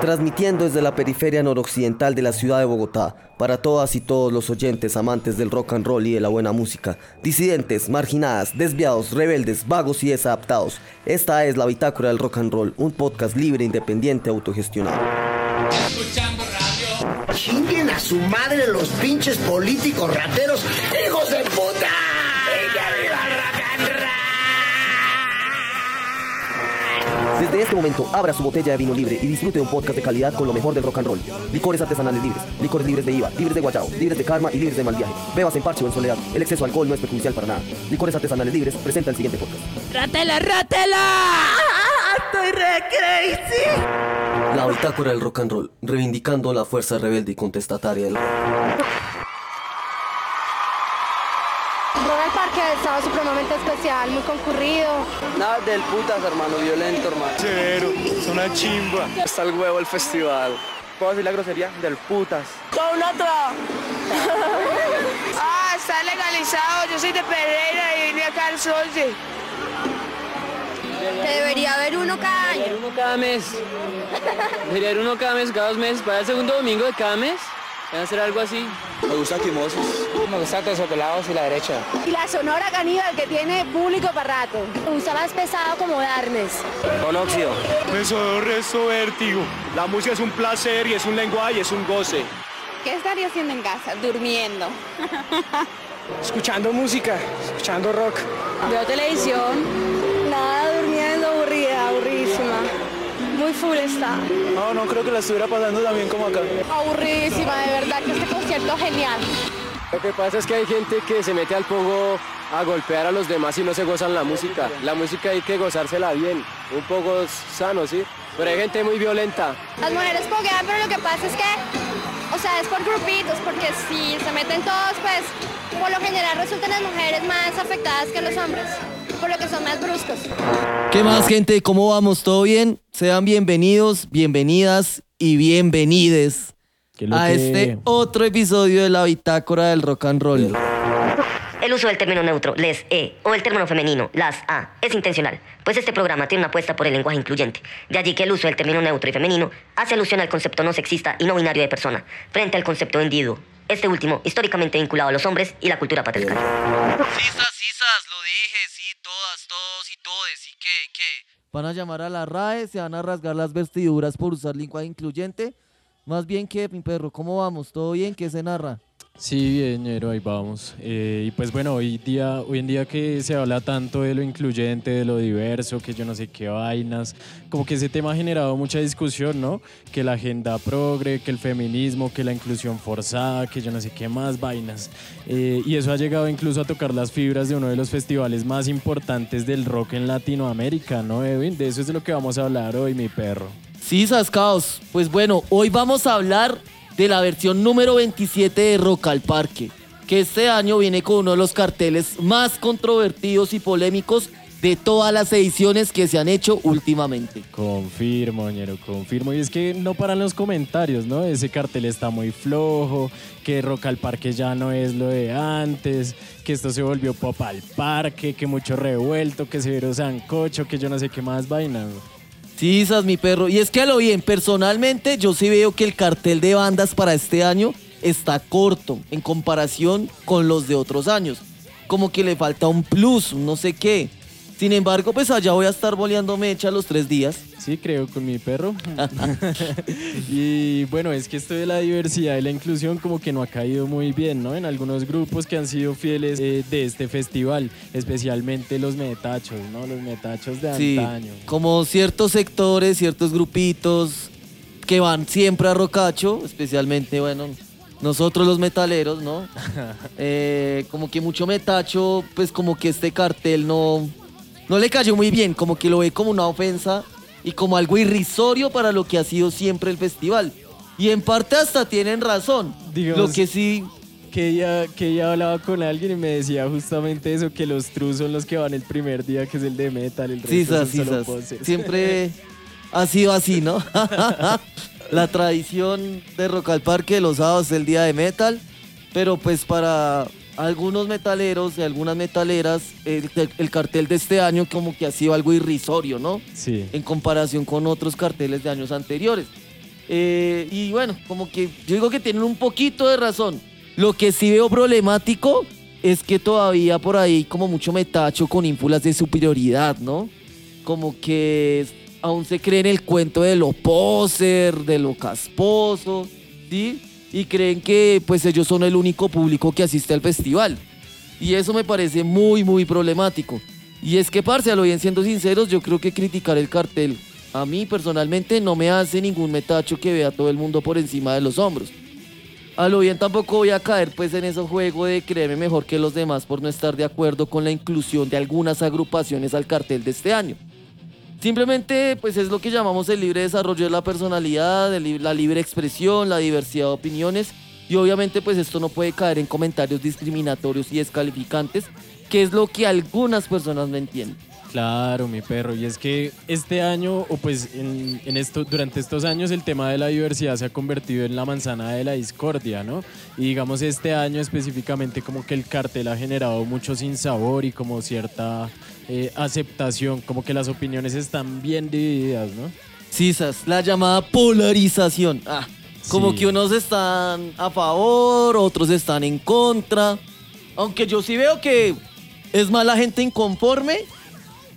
Transmitiendo desde la periferia noroccidental de la ciudad de Bogotá, para todas y todos los oyentes amantes del rock and roll y de la buena música, disidentes, marginadas, desviados, rebeldes, vagos y desadaptados, esta es la Bitácora del Rock and Roll, un podcast libre, independiente, autogestionado. Chinguen a su madre los pinches políticos rateros, Desde este momento, abra su botella de vino libre y disfrute de un podcast de calidad con lo mejor del rock and roll. Licores artesanales libres, licores libres de IVA, libres de guayao, libres de karma y libres de mal viaje. Bebas en parche o en soledad. El exceso de alcohol no es perjudicial para nada. Licores artesanales libres presenta el siguiente podcast. ¡Rátela, rátela! ¡Estoy re crazy! La bitácora del rock and roll, reivindicando la fuerza rebelde y contestataria del rock. Estaba supremamente especial, muy concurrido. Nada del putas, hermano, violento, hermano. Severo, es una chimba. Está el huevo el festival. ¿Puedo decir la grosería? Del putas. Con otro. ah, está legalizado. Yo soy de Pereira y vine acá al Solce. Que debería haber uno cada año. Debería uno cada mes. Debería haber uno cada mes, cada dos meses. Para el segundo domingo de cada mes. Van a hacer algo así. Me gusta Quimosos. Me gusta Terciopelados y la derecha. Y la Sonora Caníbal que tiene público para rato. Me gusta más pesado como Darnes. Con óxido. Me resto vértigo. La música es un placer y es un lenguaje y es un goce. ¿Qué estaría haciendo en casa? Durmiendo. Escuchando música, escuchando rock. Veo televisión. Muy full está. No, no creo que la estuviera pasando tan bien como acá. Aburridísima, de verdad que este concierto genial. Lo que pasa es que hay gente que se mete al pogo a golpear a los demás y no se gozan la música. La música hay que gozársela bien, un poco sano, ¿sí? Pero hay gente muy violenta. Las mujeres poguean, pero lo que pasa es que, o sea, es por grupitos, porque si se meten todos, pues por lo general resultan las mujeres más afectadas que los hombres, por lo que son más bruscos. ¿Qué más, gente? ¿Cómo vamos? ¿Todo bien? Sean bienvenidos, bienvenidas y bienvenides a este otro episodio de la Bitácora del Rock and Roll. El uso del término neutro, les, e, o el término femenino, las, a, es intencional, pues este programa tiene una apuesta por el lenguaje incluyente. De allí que el uso del término neutro y femenino hace alusión al concepto no sexista y no binario de persona, frente al concepto de individuo. Este último, históricamente vinculado a los hombres y la cultura patriarcal. Sisas, sisas, lo dije, todos y todes, ¿y qué? Van a llamar a la RAE, se van a rasgar las vestiduras por usar lenguaje incluyente. Más bien que, mi perro, ¿cómo vamos? ¿Todo bien? ¿Qué se narra? Sí, bien, ñero, ahí vamos. Eh, y pues bueno, hoy, día, hoy en día que se habla tanto de lo incluyente, de lo diverso, que yo no sé qué vainas, como que ese tema ha generado mucha discusión, ¿no? Que la agenda progre, que el feminismo, que la inclusión forzada, que yo no sé qué más vainas. Eh, y eso ha llegado incluso a tocar las fibras de uno de los festivales más importantes del rock en Latinoamérica, ¿no, Edwin? De eso es de lo que vamos a hablar hoy, mi perro. Sí, Sascaos. Pues bueno, hoy vamos a hablar de la versión número 27 de Rock al Parque, que este año viene con uno de los carteles más controvertidos y polémicos de todas las ediciones que se han hecho últimamente. Confirmo, ñero, confirmo. Y es que no paran los comentarios, ¿no? Ese cartel está muy flojo, que Rock al Parque ya no es lo de antes, que esto se volvió pop al parque, que mucho revuelto, que se vieron sancocho, que yo no sé qué más vaina. Sí, esas mi perro. Y es que a lo bien, personalmente yo sí veo que el cartel de bandas para este año está corto en comparación con los de otros años. Como que le falta un plus, no sé qué. Sin embargo, pues allá voy a estar boleando mecha los tres días. Sí, creo, con mi perro. y bueno, es que esto de la diversidad y la inclusión como que no ha caído muy bien, ¿no? En algunos grupos que han sido fieles eh, de este festival, especialmente los metachos, ¿no? Los metachos de Sí, antaño. como ciertos sectores, ciertos grupitos que van siempre a Rocacho, especialmente, bueno, nosotros los metaleros, ¿no? Eh, como que mucho metacho, pues como que este cartel no, no le cayó muy bien, como que lo ve como una ofensa y como algo irrisorio para lo que ha sido siempre el festival. Y en parte hasta tienen razón. Digamos- lo que sí, Que ella, que ella hablaba con alguien y me decía justamente eso, que los trus son los que van el primer día, que es el de metal, el resto sisas, siempre ha sido así, ¿no? La tradición de Rock al Parque de los sábados es el día de metal, pero pues para algunos metaleros y algunas metaleras, el, el cartel de este año como que ha sido algo irrisorio, ¿no? Sí. En comparación con otros carteles de años anteriores. Eh, y bueno, como que yo digo que tienen un poquito de razón. Lo que sí veo problemático es que todavía por ahí como mucho metacho con ínfulas de superioridad, ¿no? Como que aún se cree en el cuento de lo poser, de lo casposo, ¿sí? Y creen que pues ellos son el único público que asiste al festival. Y eso me parece muy, muy problemático. Y es que, parce, a lo bien siendo sinceros, yo creo que criticar el cartel a mí personalmente no me hace ningún metacho que vea a todo el mundo por encima de los hombros. A lo bien tampoco voy a caer pues en ese juego de creerme mejor que los demás por no estar de acuerdo con la inclusión de algunas agrupaciones al cartel de este año. Simplemente pues es lo que llamamos el libre desarrollo de la personalidad, la libre expresión, la diversidad de opiniones y obviamente pues esto no puede caer en comentarios discriminatorios y descalificantes, que es lo que algunas personas no entienden. Claro, mi perro. Y es que este año, o pues en, en, esto, durante estos años, el tema de la diversidad se ha convertido en la manzana de la discordia, ¿no? Y digamos, este año específicamente como que el cartel ha generado mucho sinsabor y como cierta eh, aceptación, como que las opiniones están bien divididas, ¿no? Sí, esas, la llamada polarización. Ah, como Sí. que unos están a favor, otros están en contra. Aunque yo sí veo que es más la gente inconforme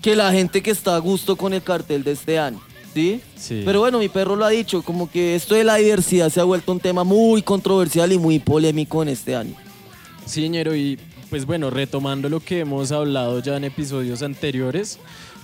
que la gente que está a gusto con el cartel de este año. ¿Sí? Sí. Pero bueno, mi perro lo ha dicho, como que esto de la diversidad se ha vuelto un tema muy controversial y muy polémico en este año. Sí, ñero, y pues bueno, retomando lo que hemos hablado ya en episodios anteriores,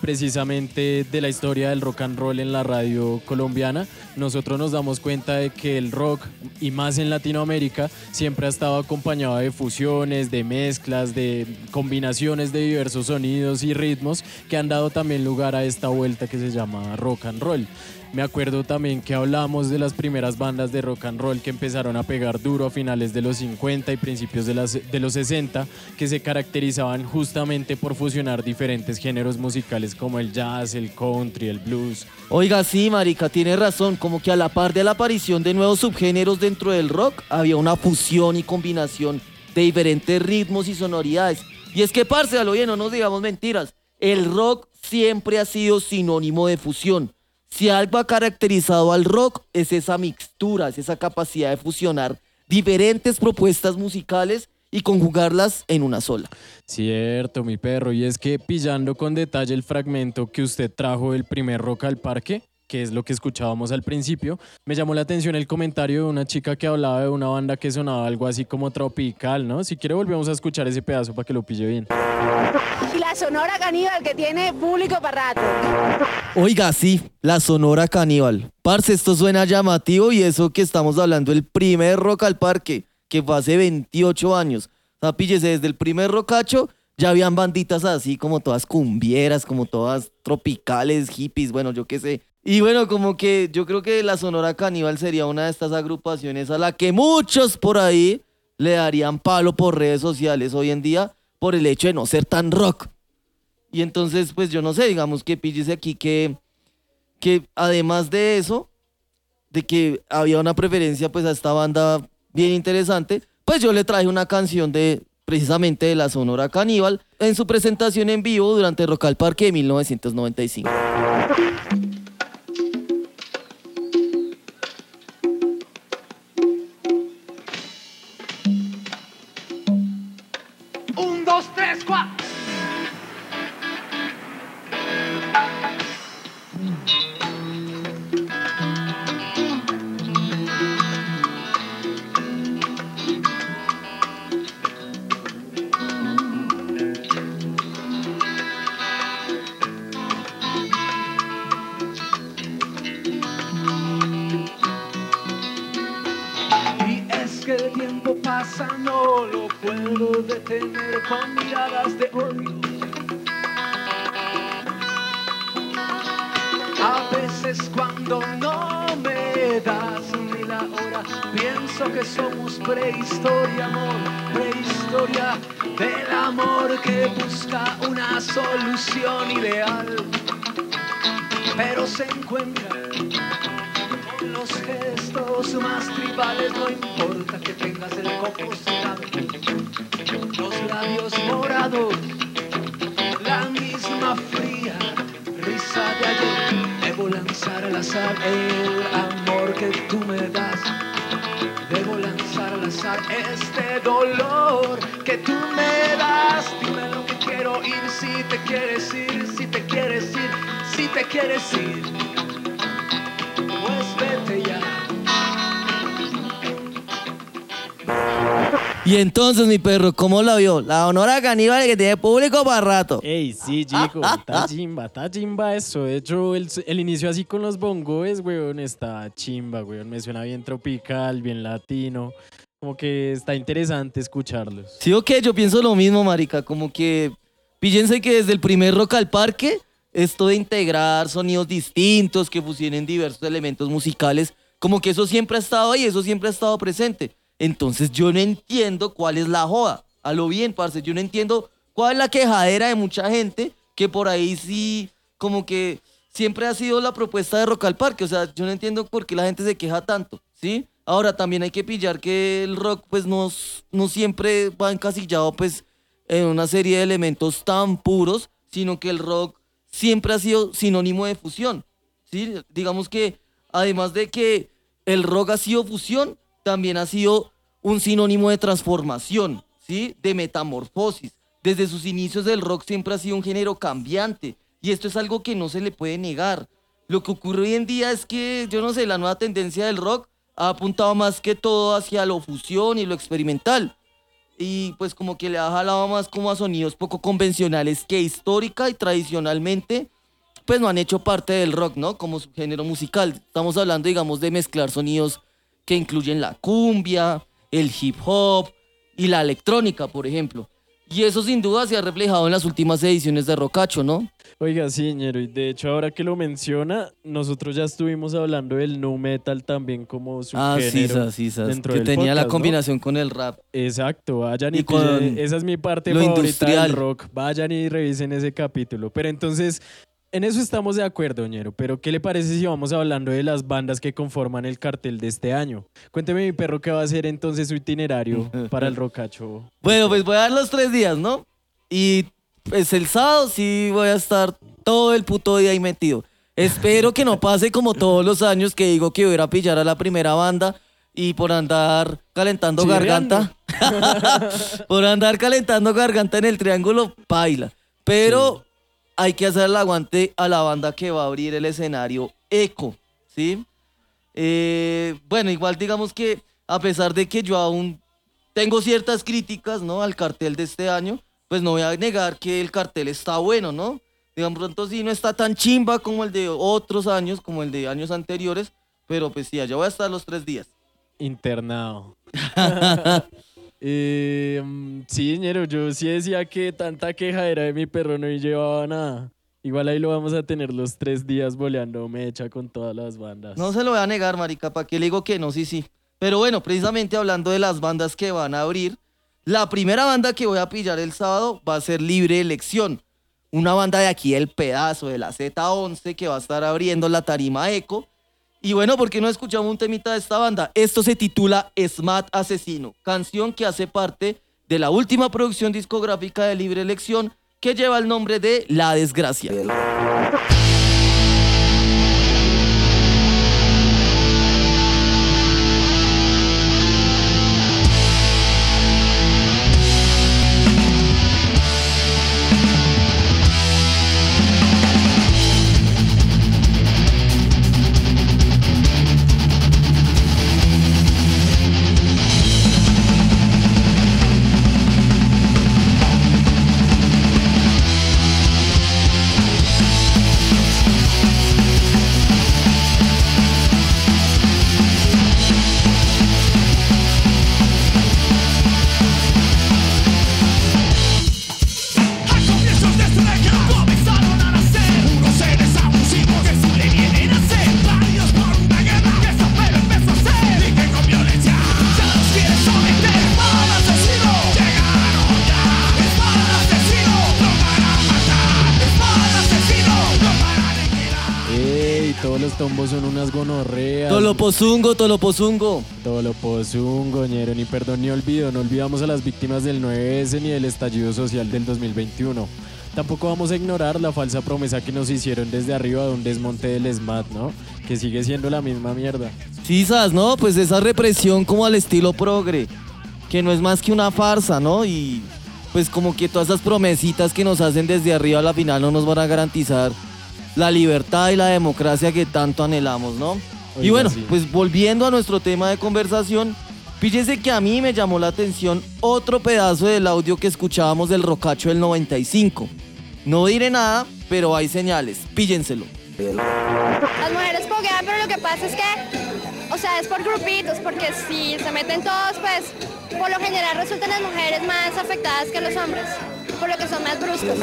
precisamente de la historia del rock and roll en la radio colombiana, nosotros nos damos cuenta de que el rock, y más en Latinoamérica, siempre ha estado acompañado de fusiones, de mezclas, de combinaciones de diversos sonidos y ritmos que han dado también lugar a esta vuelta que se llama rock and roll. Me acuerdo también que hablamos de las primeras bandas de rock and roll que empezaron a pegar duro a finales de los 50 y principios de, las, de los 60, que se caracterizaban justamente por fusionar diferentes géneros musicales como el jazz, el country, el blues. Oiga, sí, marica, tiene razón. Como que a la par de la aparición de nuevos subgéneros dentro del rock, había una fusión y combinación de diferentes ritmos y sonoridades. Y es que, parce, a lo bien, no nos digamos mentiras. El rock siempre ha sido sinónimo de fusión. Si algo ha caracterizado al rock es esa mixtura, es esa capacidad de fusionar diferentes propuestas musicales y conjugarlas en una sola. Cierto, mi perro. Y es que pillando con detalle el fragmento que usted trajo del primer rock al parque, que es lo que escuchábamos al principio, me llamó la atención el comentario de una chica que hablaba de una banda que sonaba algo así como tropical, ¿no? Si quiere volvemos a escuchar ese pedazo para que lo pille bien. Y la Sonora Caníbal que tiene público para rato. Oiga, sí, la Sonora Caníbal. Parce, esto suena llamativo y eso que estamos hablando, el primer Rock al Parque, que fue hace 28 años. O sea, píllese, desde el primer rocacho ya habían banditas así como todas cumbieras, como todas tropicales, hippies, bueno, yo qué sé. Y bueno, como que yo creo que la Sonora Caníbal sería una de estas agrupaciones a la que muchos por ahí le darían palo por redes sociales hoy en día por el hecho de no ser tan rock. Y entonces, pues yo no sé, digamos que píllese aquí que, que además de eso, de que había una preferencia pues a esta banda bien interesante, pues yo le traje una canción de precisamente de la Sonora Caníbal en su presentación en vivo durante Rock al Parque de 1995. Con miradas de odio. A veces cuando no me das ni la hora, pienso que somos prehistoria, amor, prehistoria del amor que busca una solución ideal, pero se encuentra con los gestos más tribales, no importa que tengas el labios la misma fría risa de ayer. Debo lanzar al azar el amor que tú me das. Debo lanzar al azar este dolor que tú me das. Dime lo que quiero oír, si te quieres ir, si te quieres ir, si te quieres ir. Y entonces, mi perro, ¿cómo la vio? La honora caníbal que tiene público para rato. Ey, sí, chico, está chimba, está chimba eso. De hecho, el, el inicio así con los bongoes, weón, está chimba, weón. Me suena bien tropical, bien latino. Como que está interesante escucharlos. Sí, ok, yo pienso lo mismo, marica. Como que, fíjense que desde el primer Rock al Parque, esto de integrar sonidos distintos, que fusionen diversos elementos musicales, como que eso siempre ha estado ahí, eso siempre ha estado presente. Entonces yo no entiendo cuál es la joda. A lo bien, parce, yo no entiendo cuál es la quejadera de mucha gente que por ahí sí, como que siempre ha sido la propuesta de Rock al Parque. O sea, yo no entiendo por qué la gente se queja tanto, ¿sí? Ahora también hay que pillar que el rock pues no, no siempre va encasillado pues en una serie de elementos tan puros, sino que el rock siempre ha sido sinónimo de fusión, ¿sí? Digamos que además de que el rock ha sido fusión, también ha sido un sinónimo de transformación, ¿sí? De metamorfosis. Desde sus inicios el rock siempre ha sido un género cambiante y esto es algo que no se le puede negar. Lo que ocurre hoy en día es que, yo no sé, la nueva tendencia del rock ha apuntado más que todo hacia lo fusión y lo experimental. Y pues como que le ha jalado más como a sonidos poco convencionales que histórica y tradicionalmente pues no han hecho parte del rock, ¿no? Como su género musical. Estamos hablando, digamos, de mezclar sonidos que incluyen la cumbia, el hip hop y la electrónica, por ejemplo. Y eso sin duda se ha reflejado en las últimas ediciones de Rocacho, ¿no? Oiga, sí, ñero, y de hecho ahora que lo menciona, nosotros ya estuvimos hablando del nu metal también como su Ah, sí, género sí, sí, dentro que del tenía la combinación con el rap. Exacto, vayan y, Y con esa es mi parte lo favorita industrial. del rock. Vayan y revisen ese capítulo. Pero entonces, en eso estamos de acuerdo, ñero. Pero ¿qué le parece si vamos hablando de las bandas que conforman el cartel de este año? Cuénteme, mi perro, qué va a ser entonces su itinerario para el rocacho. Bueno, pues voy a dar los tres días, ¿no? Y pues el sábado sí voy a estar todo el puto día ahí metido. Espero que no pase como todos los años que digo que voy a pillar a la primera banda y por andar calentando garganta. por andar calentando garganta en el triángulo, paila. Pero hay que hacer el aguante a la banda que va a abrir el escenario Eco, ¿sí? Eh, bueno, igual digamos que a pesar de que yo aún tengo ciertas críticas, ¿no? Al cartel de este año, pues no voy a negar que el cartel está bueno, ¿no? Digamos, pronto sí no está tan chimba como el de otros años, como el de años anteriores, pero pues sí, allá voy a estar los tres días. Internado. Eh, mm, sí, ñero, yo sí decía que tanta queja era de mi perro no llevaba nada. Igual ahí lo vamos a tener los tres días boleando mecha con todas las bandas. No se lo voy a negar, marica, ¿para qué le digo que no? Sí, sí. Pero bueno, precisamente hablando de las bandas que van a abrir, la primera banda que voy a pillar el sábado va a ser Libre Elección. Una banda de aquí del pedazo, de la Z11, que va a estar abriendo la tarima Eco. Y bueno, ¿por qué no escuchamos un temita de esta banda? Esto se titula Smat Asesino, canción que hace parte de la última producción discográfica de Libre Elección, que lleva el nombre de La Desgracia. Tolopozungo, Tolopozungo. Tolopozungo, ñero, ni perdón ni olvido. No olvidamos a las víctimas del 9S ni del estallido social del 2021. Tampoco vamos a ignorar la falsa promesa que nos hicieron desde arriba de un desmonte del SMAT, ¿no? Que sigue siendo la misma mierda. ¿sabes? ¿no? Pues esa represión como al estilo progre, que no es más que una farsa, ¿no? Y pues como que todas esas promesitas que nos hacen desde arriba a la final no nos van a garantizar la libertad y la democracia que tanto anhelamos, ¿no? Y bueno, sí. pues volviendo a nuestro tema de conversación, fíjese que a mí me llamó la atención otro pedazo del audio que escuchábamos del Rocacho del 95. No diré nada, pero hay señales, píllenselo. Las mujeres poguean, pero lo que pasa es que, o sea, es por grupitos, porque si se meten todos, pues por lo general resultan las mujeres más afectadas que los hombres, por lo que son más bruscos.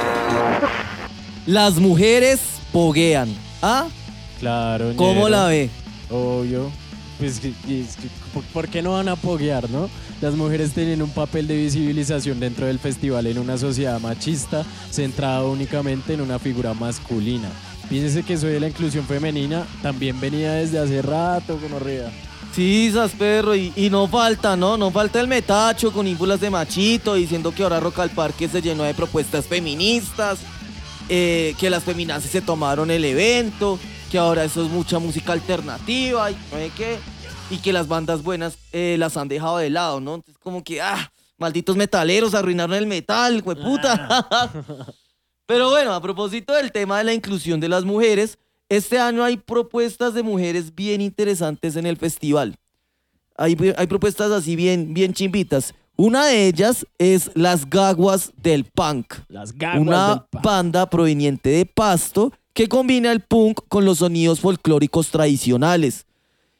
Las mujeres poguean. ¿Ah? Claro, ¿Cómo ñero. la ve? Obvio. Pues, ¿por- ¿por qué no van a apoyar, no? Las mujeres tienen un papel de visibilización dentro del festival en una sociedad machista centrada únicamente en una figura masculina. Fíjense que soy de la inclusión femenina, también venía desde hace rato con Orrea. Sí, sas perro, y, y no falta, ¿no? No falta el metacho con ínfulas de machito diciendo que ahora Rock al Parque se llenó de propuestas feministas, eh, que las feminazis se tomaron el evento, que ahora eso es mucha música alternativa y no sé qué, y que las bandas buenas eh, las han dejado de lado, ¿no? Entonces, como que, ah, malditos metaleros arruinaron el metal, puta. Pero bueno, a propósito del tema de la inclusión de las mujeres, este año hay propuestas de mujeres bien interesantes en el festival. Hay, hay propuestas así bien, bien chimbitas. Una de ellas es Las Gaguas del Punk. Las gaguas Una del punk. banda proveniente de Pasto que combina el punk con los sonidos folclóricos tradicionales.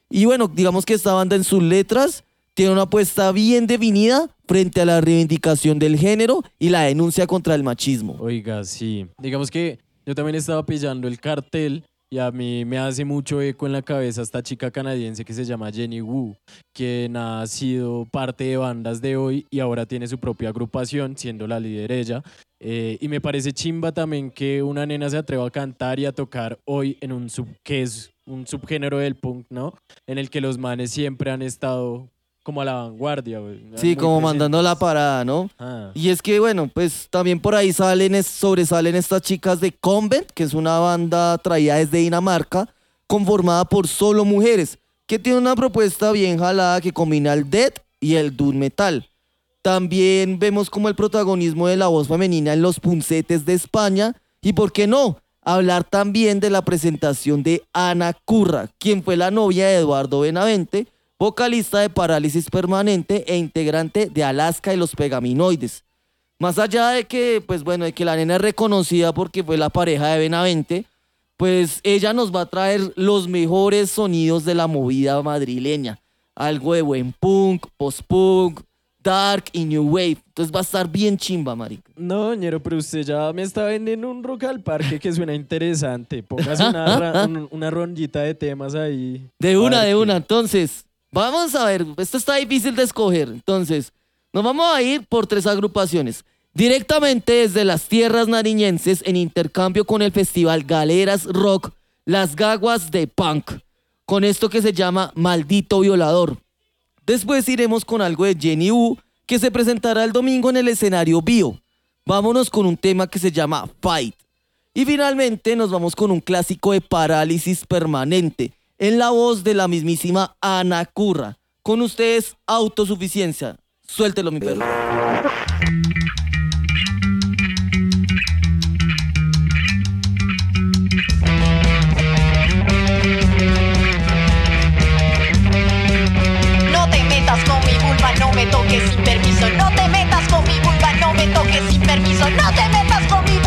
Y bueno, digamos que esta banda en sus letras tiene una apuesta bien definida frente a la reivindicación del género y la denuncia contra el machismo. Oiga, sí. Digamos que yo también estaba pillando el cartel y a mí me hace mucho eco en la cabeza esta chica canadiense que se llama Jenny Wu, quien ha sido parte de bandas de hoy y ahora tiene su propia agrupación, siendo la líder ella. Eh, y me parece chimba también que una nena se atreva a cantar y a tocar hoy en un que es un subgénero del punk, ¿no? En el que los manes siempre han estado como a la vanguardia. güey. Sí, como presentes. mandando la parada, ¿no? Ah. Y es que, bueno, pues también por ahí salen, es- sobresalen estas chicas de Convent, que es una banda traída desde Dinamarca, conformada por solo mujeres, que tiene una propuesta bien jalada que combina el death y el doom metal. También vemos como el protagonismo de la voz femenina en los puncetes de España, y por qué no, hablar también de la presentación de Ana Curra, quien fue la novia de Eduardo Benavente, vocalista de Parálisis Permanente e integrante de Alaska y los Pegaminoides. Más allá de que, pues bueno, de que la nena es reconocida porque fue la pareja de Benavente, pues ella nos va a traer los mejores sonidos de la movida madrileña. Algo de buen punk, post-punk, dark y new wave. Entonces va a estar bien chimba, marica. No, ñero, pero usted ya me está vendiendo un rock al parque que suena interesante. Póngase una, una rondita de temas ahí. De una, de una. Entonces, vamos a ver, esto está difícil de escoger. Entonces, nos vamos a ir por tres agrupaciones. Directamente desde las tierras nariñenses en intercambio con el festival Galeras Rock, Las Gaguas de Punk, con esto que se llama Maldito Violador. Después iremos con algo de Jenny U, que se presentará el domingo en el escenario Bio. Vámonos con un tema que se llama Fight. Y finalmente nos vamos con un clásico de parálisis permanente, en la voz de la mismísima Ana Curra. Con ustedes, autosuficiencia. Suéltelo, mi perro. No te metas con mi vulva, no me toques sin permiso. No te metas con mi vulva, no me toques sin permiso. No te metas con mi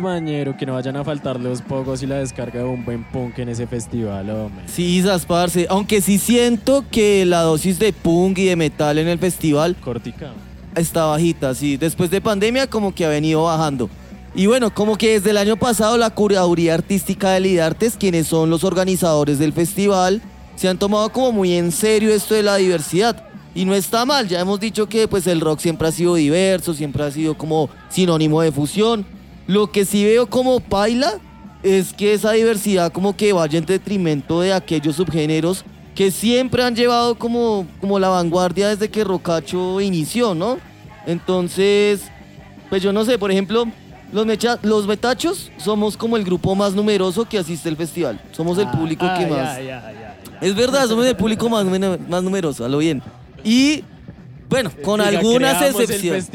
mañero, que no vayan a faltar los pocos y la descarga de un buen punk en ese festival, hombre. Sí, parce. Aunque sí siento que la dosis de punk y de metal en el festival Cortica. está bajita, sí. Después de pandemia como que ha venido bajando. Y bueno, como que desde el año pasado la curaduría artística de Lidartes, quienes son los organizadores del festival, se han tomado como muy en serio esto de la diversidad. Y no está mal, ya hemos dicho que pues el rock siempre ha sido diverso, siempre ha sido como sinónimo de fusión. Lo que sí veo como paila es que esa diversidad como que vaya en detrimento de aquellos subgéneros que siempre han llevado como, como la vanguardia desde que Rocacho inició, ¿no? Entonces, pues yo no sé, por ejemplo, los, mecha- los metachos somos como el grupo más numeroso que asiste al festival. Somos el público que Ah, más... ya, ya, ya. Es verdad, somos el público más, más numeroso, a lo bien. Y bueno, con Diga, algunas excepciones.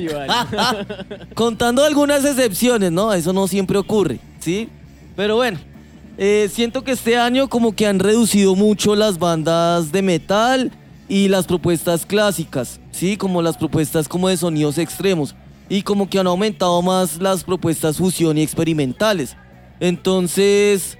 Contando algunas excepciones, ¿no? Eso no siempre ocurre, ¿sí? Pero bueno, eh, siento que este año como que han reducido mucho las bandas de metal y las propuestas clásicas, ¿sí? Como las propuestas como de sonidos extremos. Y como que han aumentado más las propuestas fusión y experimentales. Entonces,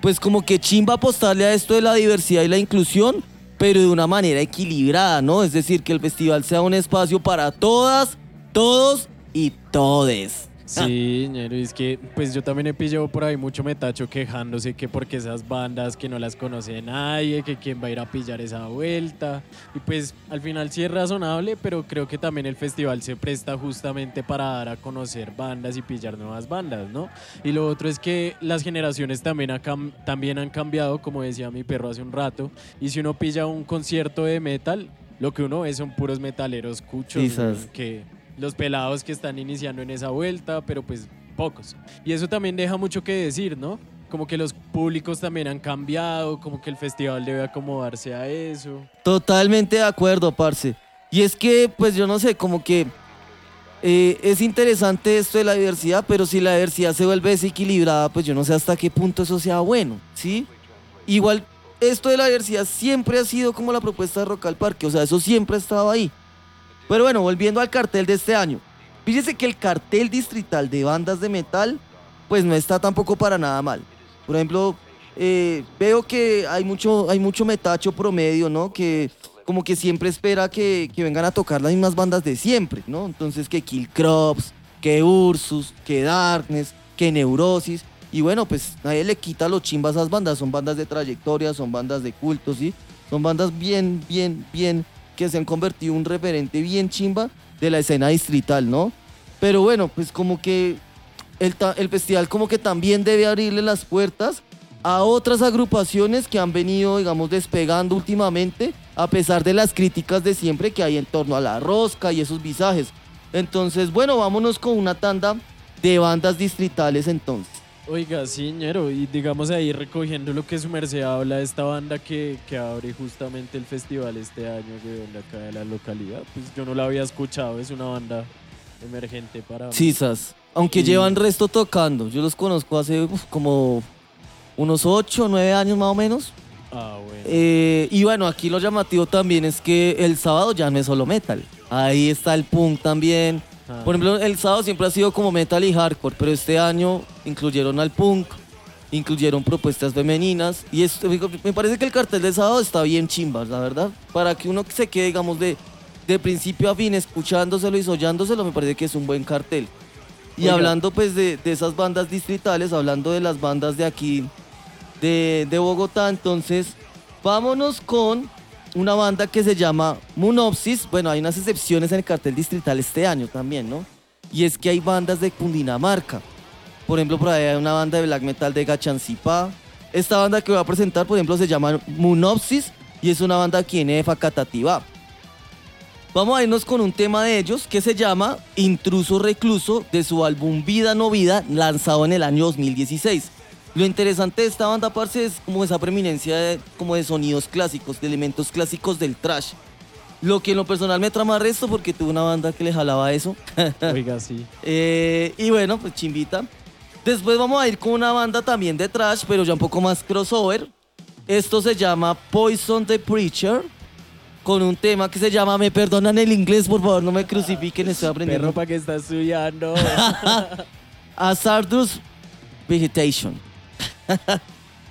pues como que chimba apostarle a esto de la diversidad y la inclusión, pero de una manera equilibrada, ¿no? Es decir, que el festival sea un espacio para todas, todos y todes. Sí, ñero, es que pues yo también he pillado por ahí mucho metacho quejándose que porque esas bandas que no las conoce nadie, que quién va a ir a pillar esa vuelta. Y pues al final sí es razonable, pero creo que también el festival se presta justamente para dar a conocer bandas y pillar nuevas bandas, ¿no? Y lo otro es que las generaciones también, ha cam- también han cambiado, como decía mi perro hace un rato, y si uno pilla un concierto de metal, lo que uno ve son puros metaleros cuchos, Quizás. güey, que los pelados que están iniciando en esa vuelta, pero pues pocos. Y eso también deja mucho que decir, ¿no? Como que los públicos también han cambiado, como que el festival debe acomodarse a eso. Totalmente de acuerdo, parce. Y es que, pues yo no sé, como que eh, es interesante esto de la diversidad, pero si la diversidad se vuelve desequilibrada, pues yo no sé hasta qué punto eso sea bueno, ¿sí? Igual, esto de la diversidad siempre ha sido como la propuesta de Rock al Parque, o sea, eso siempre ha estado ahí. Pero bueno, volviendo al cartel de este año. Fíjese que el cartel distrital de bandas de metal, pues no está tampoco para nada mal. Por ejemplo, eh, veo que hay mucho, hay mucho metacho promedio, ¿no? Que como que siempre espera que, vengan a tocar las mismas bandas de siempre, ¿no? Entonces que Kill Crops, que Ursus, que Darkness, que Neurosis. Y bueno, pues nadie le quita los chimbas a esas bandas. Son bandas de trayectoria, son bandas de culto, ¿sí? Son bandas bien, bien, bien, que se han convertido en un referente bien chimba de la escena distrital, ¿no? Pero bueno, pues como que el, el festival como que también debe abrirle las puertas a otras agrupaciones que han venido, digamos, despegando últimamente, a pesar de las críticas de siempre que hay en torno a la rosca y esos visajes. Entonces, bueno, vámonos con una tanda de bandas distritales entonces. Oiga, sí, ñero, y digamos ahí recogiendo lo que su merced habla de esta banda que, que abre justamente el festival este año de de acá de la localidad, pues yo no la había escuchado, es una banda emergente para mí. Sisas. Aunque Y- llevan resto tocando. Yo los conozco hace uf, como unos 8 o 9 años más o menos. Ah, bueno. Eh, y bueno, aquí lo llamativo también es que el sábado ya no es solo metal. Ahí está el punk también. Ah. Por ejemplo, el sábado siempre ha sido como metal y hardcore, pero este año incluyeron al punk, incluyeron propuestas femeninas. Y esto, me parece que el cartel de sábado está bien chimba, la verdad. Para que uno se quede, digamos, de, de principio a fin, escuchándoselo y sollándoselo, me parece que es un buen cartel. Y Oiga. hablando pues de, de esas bandas distritales, hablando de las bandas de aquí, de, de Bogotá, entonces vámonos con una banda que se llama Munopsis. Bueno, hay unas excepciones en el cartel distrital este año también, ¿no? Y es que hay bandas de Cundinamarca. Por ejemplo, por ahí hay una banda de black metal de Gachancipá. Esta banda que voy a presentar, por ejemplo, se llama Munopsis y es una banda aquí en Facatativá. Vamos a irnos con un tema de ellos que se llama Intruso Recluso de su álbum Vida No Vida, lanzado en el año 2016. Lo interesante de esta banda, parce, es como esa preeminencia de, como de sonidos clásicos, de elementos clásicos del trash. Lo que en lo personal me trama resto porque tuve una banda que le jalaba eso. Oiga, sí. Eh, y bueno, pues chimbita. Después vamos a ir con una banda también de trash, pero ya un poco más crossover. Esto se llama Poison the Preacher, con un tema que se llama, me perdonan el inglés, por favor, no me crucifiquen, estoy aprendiendo. Perro, ¿para qué estás estudiando? Hazardous Vegetation.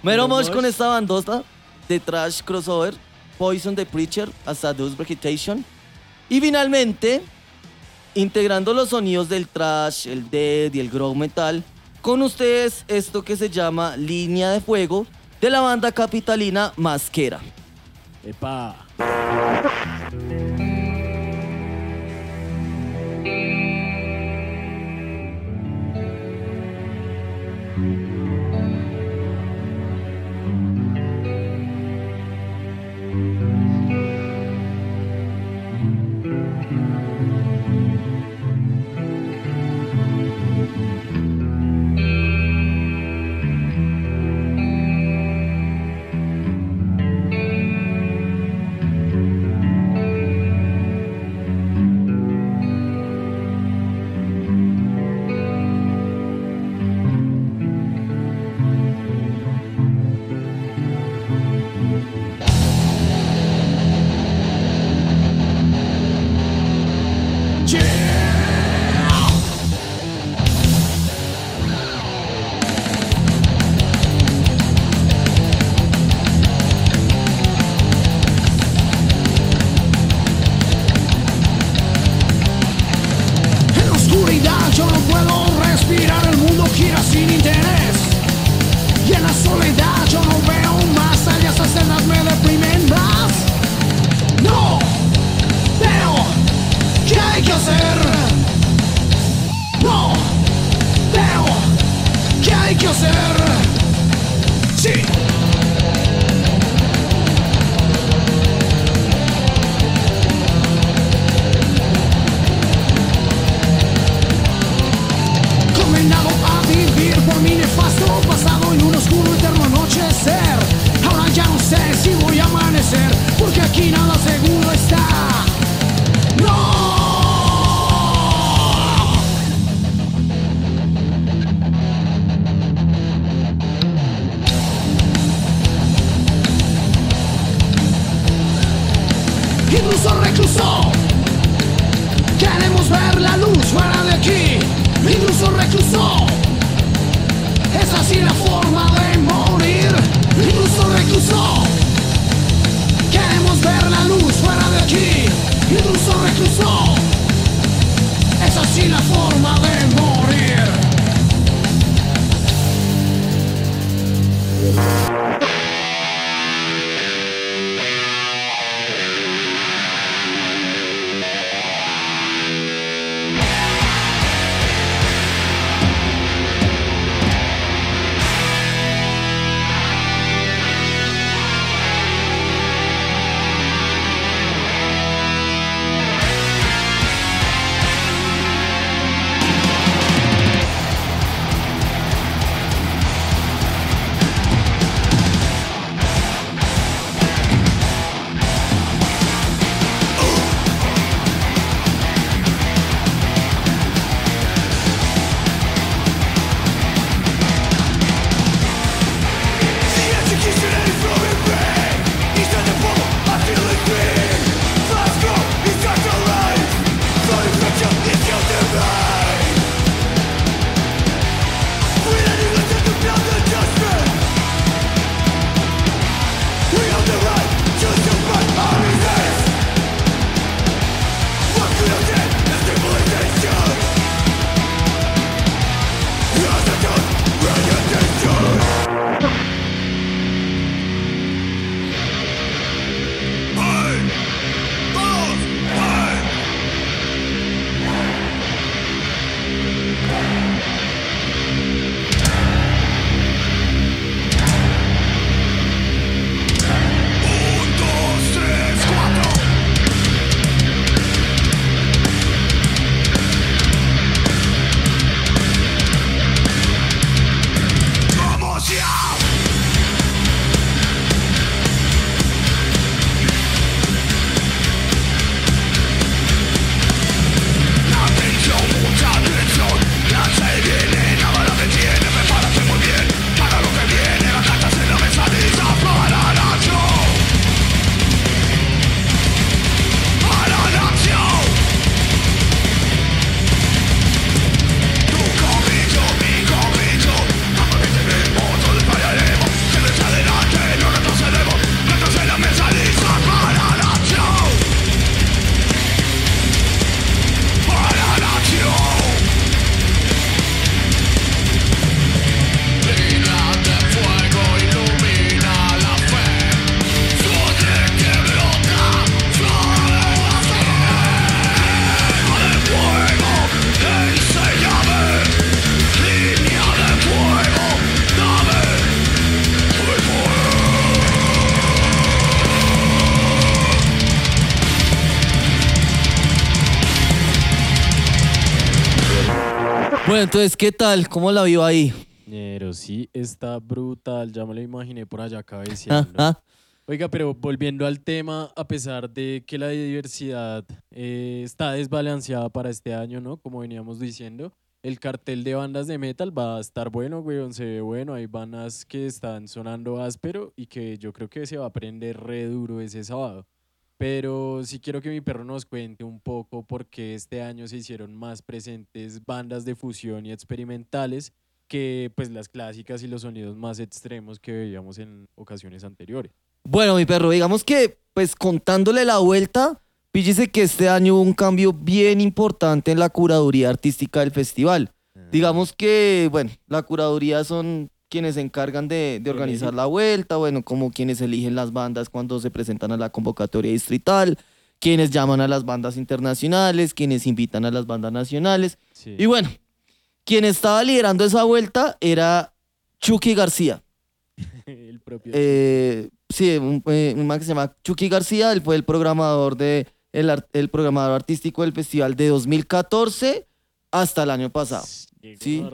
Mero Mero mosh mosh. con esta bandota de trash crossover, Poison the Preacher, Hazardous Vegetation. Y finalmente, integrando los sonidos del trash, el dead y el grow metal, con ustedes esto que se llama Línea de Fuego de la banda capitalina Masquera. Epa. Bueno, entonces, ¿qué tal? ¿Cómo la vio ahí? Ñero, sí, está brutal. Ya me lo imaginé por allá cabeceando. Ajá. Oiga, pero volviendo al tema, a pesar de que la diversidad eh, está desbalanceada para este año, ¿no? Como veníamos diciendo, el cartel de bandas de metal va a estar bueno, weón, se ve bueno. Hay bandas que están sonando áspero y que yo creo que se va a prender re duro ese sábado. Pero sí quiero que mi perro nos cuente un poco por qué este año se hicieron más presentes bandas de fusión y experimentales que pues las clásicas y los sonidos más extremos que veíamos en ocasiones anteriores. Bueno, mi perro, digamos que, pues contándole la vuelta, píllese que este año hubo un cambio bien importante en la curaduría artística del festival. Digamos que, bueno, la curaduría son quienes se encargan de, de organizar la vuelta, bueno, como quienes eligen las bandas cuando se presentan a la convocatoria distrital, quienes llaman a las bandas internacionales, quienes invitan a las bandas nacionales. Y bueno, quien estaba liderando esa vuelta era Chucky García. el propio. Eh, sí, un, eh, un man que se llama Chucky García, él fue el programador de el, el programador artístico del festival de 2014 hasta el año pasado. Sí.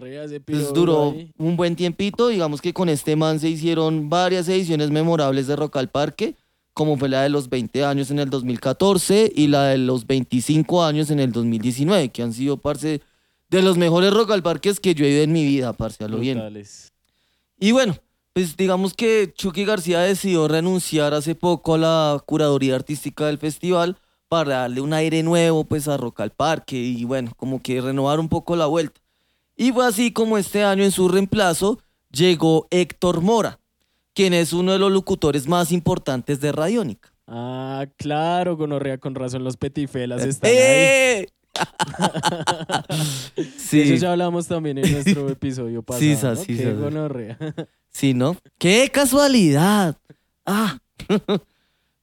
Pues duró ahí. un buen tiempito, digamos que con este man se hicieron varias ediciones memorables de Rock al Parque, como fue la de los 20 años en el 2014 y la de los 25 años en el 2019, que han sido, parce, de los mejores Rock al Parques que yo he ido en mi vida, parce, a lo bien. Y bueno, pues digamos que Chucky García decidió renunciar hace poco a la curaduría artística del festival para darle un aire nuevo pues a Rock al Parque y bueno, como que renovar un poco la vuelta. Y fue así como este año en su reemplazo llegó Héctor Mora, quien es uno de los locutores más importantes de Radiónica. Ah, claro, gonorrea, con razón los petifelas están ¡Eh! ahí. Sí. De eso ya hablamos también en nuestro episodio pasado. Sí, sa, ¿no? sí, Qué gonorrea. Sí, ¿no? ¡Qué casualidad! Ah.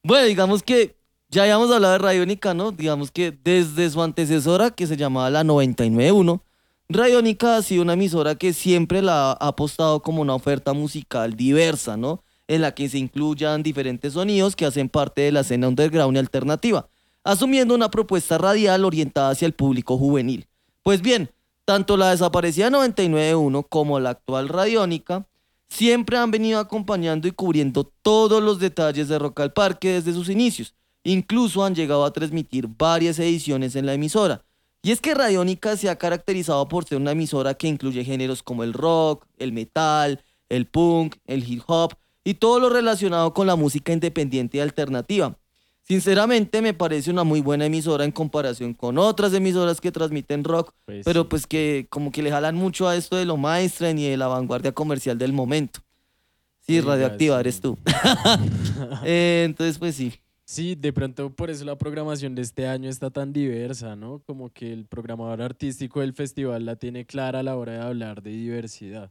bueno, digamos que ya habíamos hablado de Radiónica, ¿no? Digamos que desde su antecesora, que se llamaba la 991, Radiónica ha sido una emisora que siempre la ha apostado como una oferta musical diversa, ¿no? En la que se incluyan diferentes sonidos que hacen parte de la escena underground y alternativa, asumiendo una propuesta radial orientada hacia el público juvenil. Pues bien, tanto la desaparecida 991 como la actual Radiónica siempre han venido acompañando y cubriendo todos los detalles de Rock al Parque desde sus inicios. Incluso han llegado a transmitir varias ediciones en la emisora. Y es que Radiónica se ha caracterizado por ser una emisora que incluye géneros como el rock, el metal, el punk, el hip hop y todo lo relacionado con la música independiente y alternativa. Sinceramente me parece una muy buena emisora en comparación con otras emisoras que transmiten rock, Pues pero sí. pues que como que le jalan mucho a esto de lo maestren y de la vanguardia comercial del momento. Sí, radioactiva sí. eres tú. Eh, entonces pues sí. Sí, de pronto por eso la programación de este año está tan diversa, ¿no? Como que el programador artístico del festival la tiene clara a la hora de hablar de diversidad.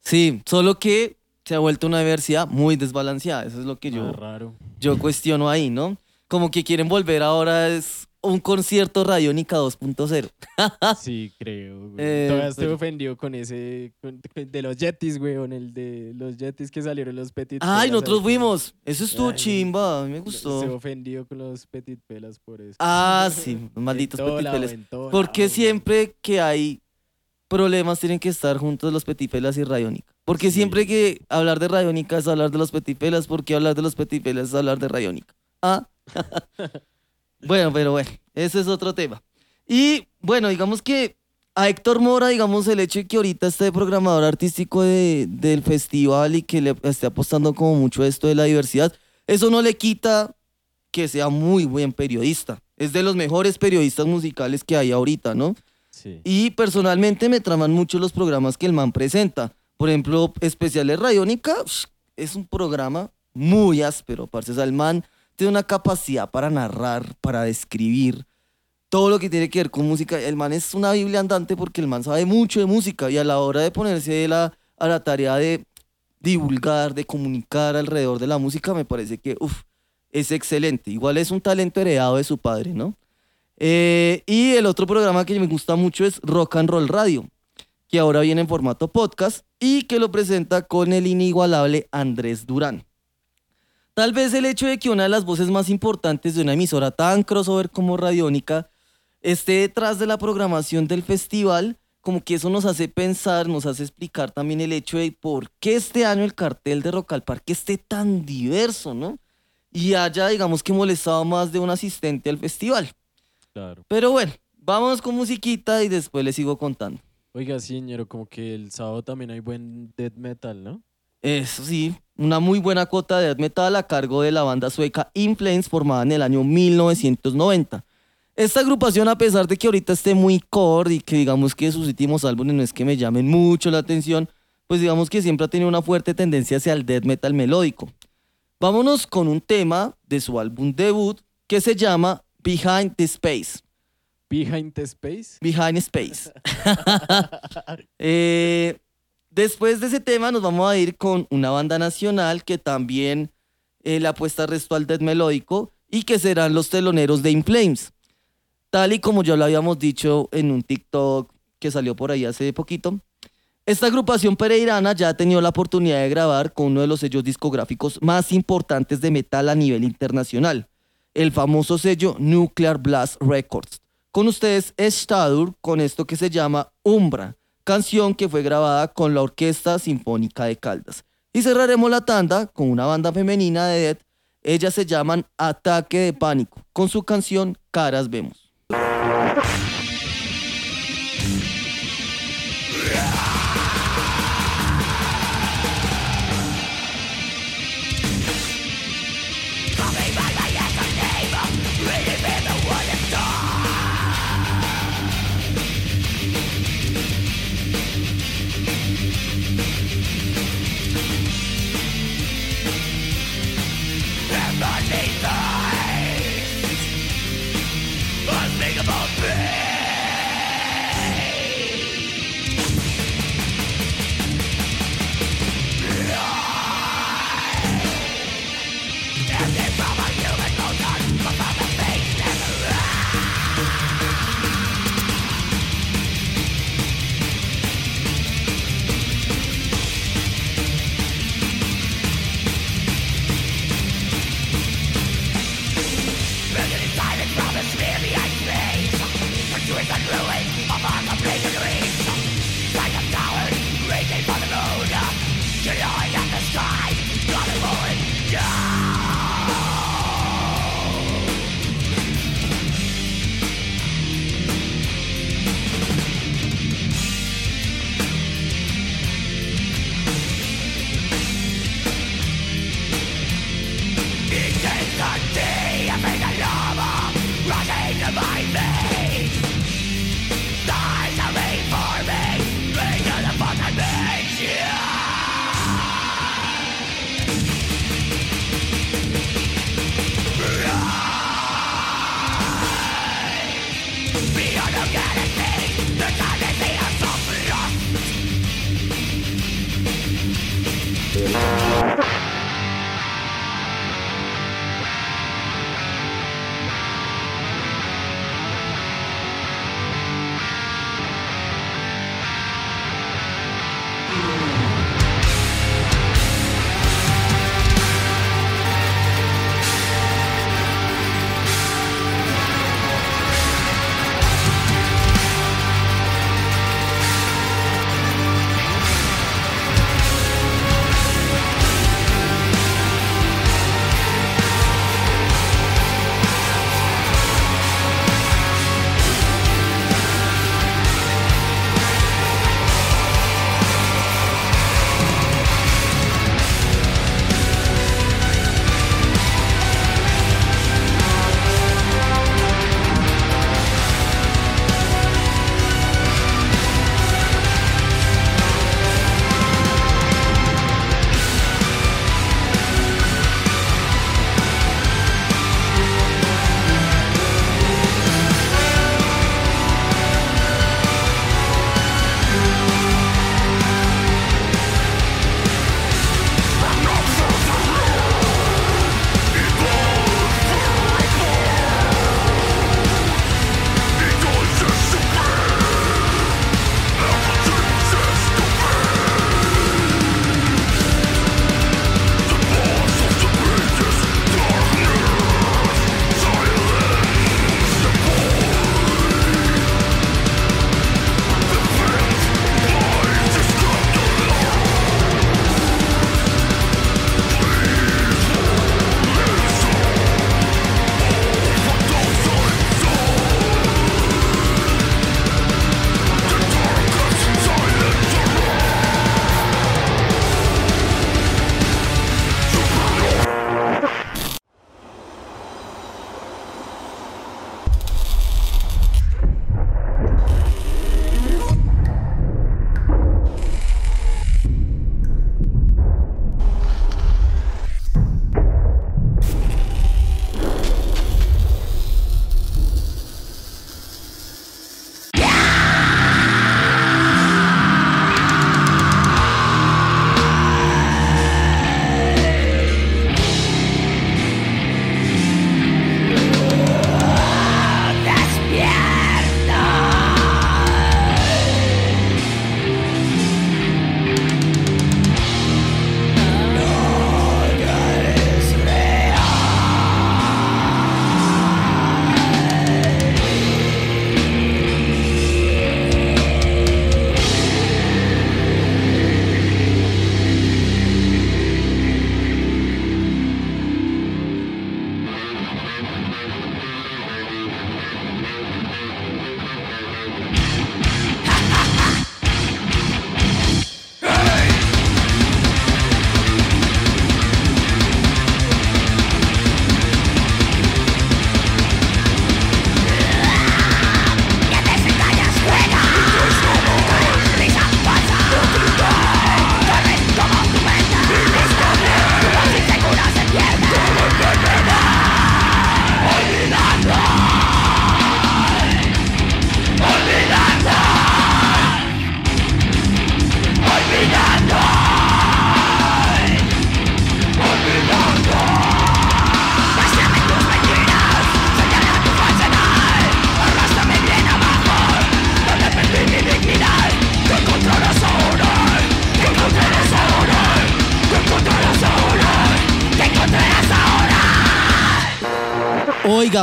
Sí, solo que se ha vuelto una diversidad muy desbalanceada. Eso es lo que yo, Ah, raro. yo cuestiono ahí, ¿no? Como que quieren volver ahora es un concierto Radiónica 2.0. Sí, creo. güey. Eh, Todavía estoy pero- ofendido con ese, con- de los Yetis, güey, con el de los Yetis que salieron los Petit Ay, Pelas nosotros fuimos. Eso estuvo Ay, chimba, a mí me Estoy gustó. ofendido con los Petit Pelas por eso. Ah, sí, malditos En todo petit lado, pelas. en todo ¿Por qué lado, siempre que hay problemas tienen que estar juntos los petipelas y Radiónica? Porque Sí. siempre que hablar de Radiónica es hablar de los petipelas, porque hablar de los petipelas es hablar de Radiónica. Ah. bueno, pero bueno, ese es otro tema. Y bueno, digamos que a Héctor Mora, digamos, el hecho de que ahorita esté programador artístico de- del festival y que le esté apostando como mucho a esto de la diversidad, eso no le quita que sea muy buen periodista. Es de los mejores periodistas musicales que hay ahorita, ¿no? Sí. Y personalmente me traman mucho los programas que el man presenta. Por ejemplo, Especiales Radiónica es un programa muy áspero, parce. O sea, el man tiene una capacidad para narrar, para describir todo lo que tiene que ver con música. El man es una biblia andante porque el man sabe mucho de música y a la hora de ponerse la- a la tarea de divulgar, de comunicar alrededor de la música, me parece que es excelente. Igual es un talento heredado de su padre, ¿no? Eh, y el otro programa que me gusta mucho es Rock and Roll Radio, que ahora viene en formato podcast y que lo presenta con el inigualable Andrés Durán. Tal vez el hecho de que una de las voces más importantes de una emisora tan crossover como Radiónica esté detrás de la programación del festival como que eso nos hace pensar, nos hace explicar también el hecho de por qué este año el cartel de Rock al Parque esté tan diverso, ¿no? Y haya, digamos que molestado más de un asistente al festival. Claro. Pero bueno, vámonos con musiquita y después les sigo contando. Oiga, sí, ñero, como que el sábado también hay buen death metal, ¿no? Eso sí, una muy buena cuota de death metal a cargo de la banda sueca In Flames formada en el año 1990. Esta agrupación, a pesar de que ahorita esté muy core y que digamos que sus últimos álbumes no es que me llamen mucho la atención, pues digamos que siempre ha tenido una fuerte tendencia hacia el death metal melódico. Vámonos con un tema de su álbum debut que se llama Behind the Space. Behind the Space. Behind Space. Eh, después de ese tema nos vamos a ir con una banda nacional que también eh, le apuesta resto al death melódico y que serán los teloneros de In Flames. Tal y como ya lo habíamos dicho en un TikTok que salió por ahí hace poquito, esta agrupación pereirana ya ha tenido la oportunidad de grabar con uno de los sellos discográficos más importantes de metal a nivel internacional, el famoso sello Nuclear Blast Records. Con ustedes Stadur con esto que se llama Umbra, canción que fue grabada con la Orquesta Sinfónica de Caldas. Y cerraremos la tanda con una banda femenina de death, ellas se llaman Ataque de Pánico, con su canción Caras Vemos.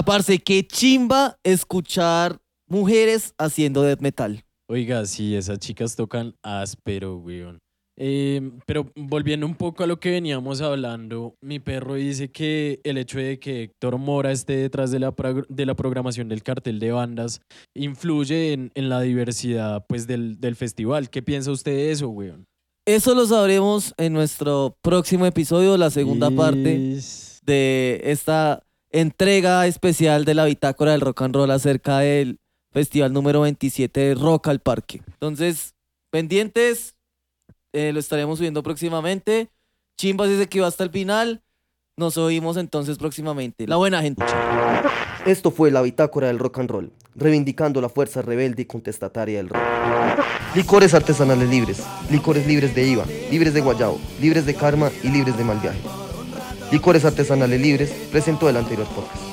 Parce, qué chimba escuchar mujeres haciendo death metal. Oiga, sí, esas chicas tocan áspero, weón. Eh, pero volviendo un poco a lo que veníamos hablando, mi perro dice que el hecho de que Héctor Mora esté detrás de la, de la programación del cartel de bandas influye en, en la diversidad pues, del, del festival. ¿Qué piensa usted de eso, weón? Eso lo sabremos en nuestro próximo episodio, la segunda parte de esta entrega especial de la bitácora del rock and roll acerca del festival número 27 de Rock al Parque. Entonces, pendientes, eh, lo estaremos subiendo próximamente. Chimba dice que va hasta el final. Nos oímos entonces próximamente. La buena gente. Esto fue la bitácora del rock and roll, reivindicando la fuerza rebelde y contestataria del rock. Licores artesanales libres, licores libres de IVA, libres de guayabo, libres de karma y libres de mal viaje. Licores artesanales libres presentó el anterior podcast.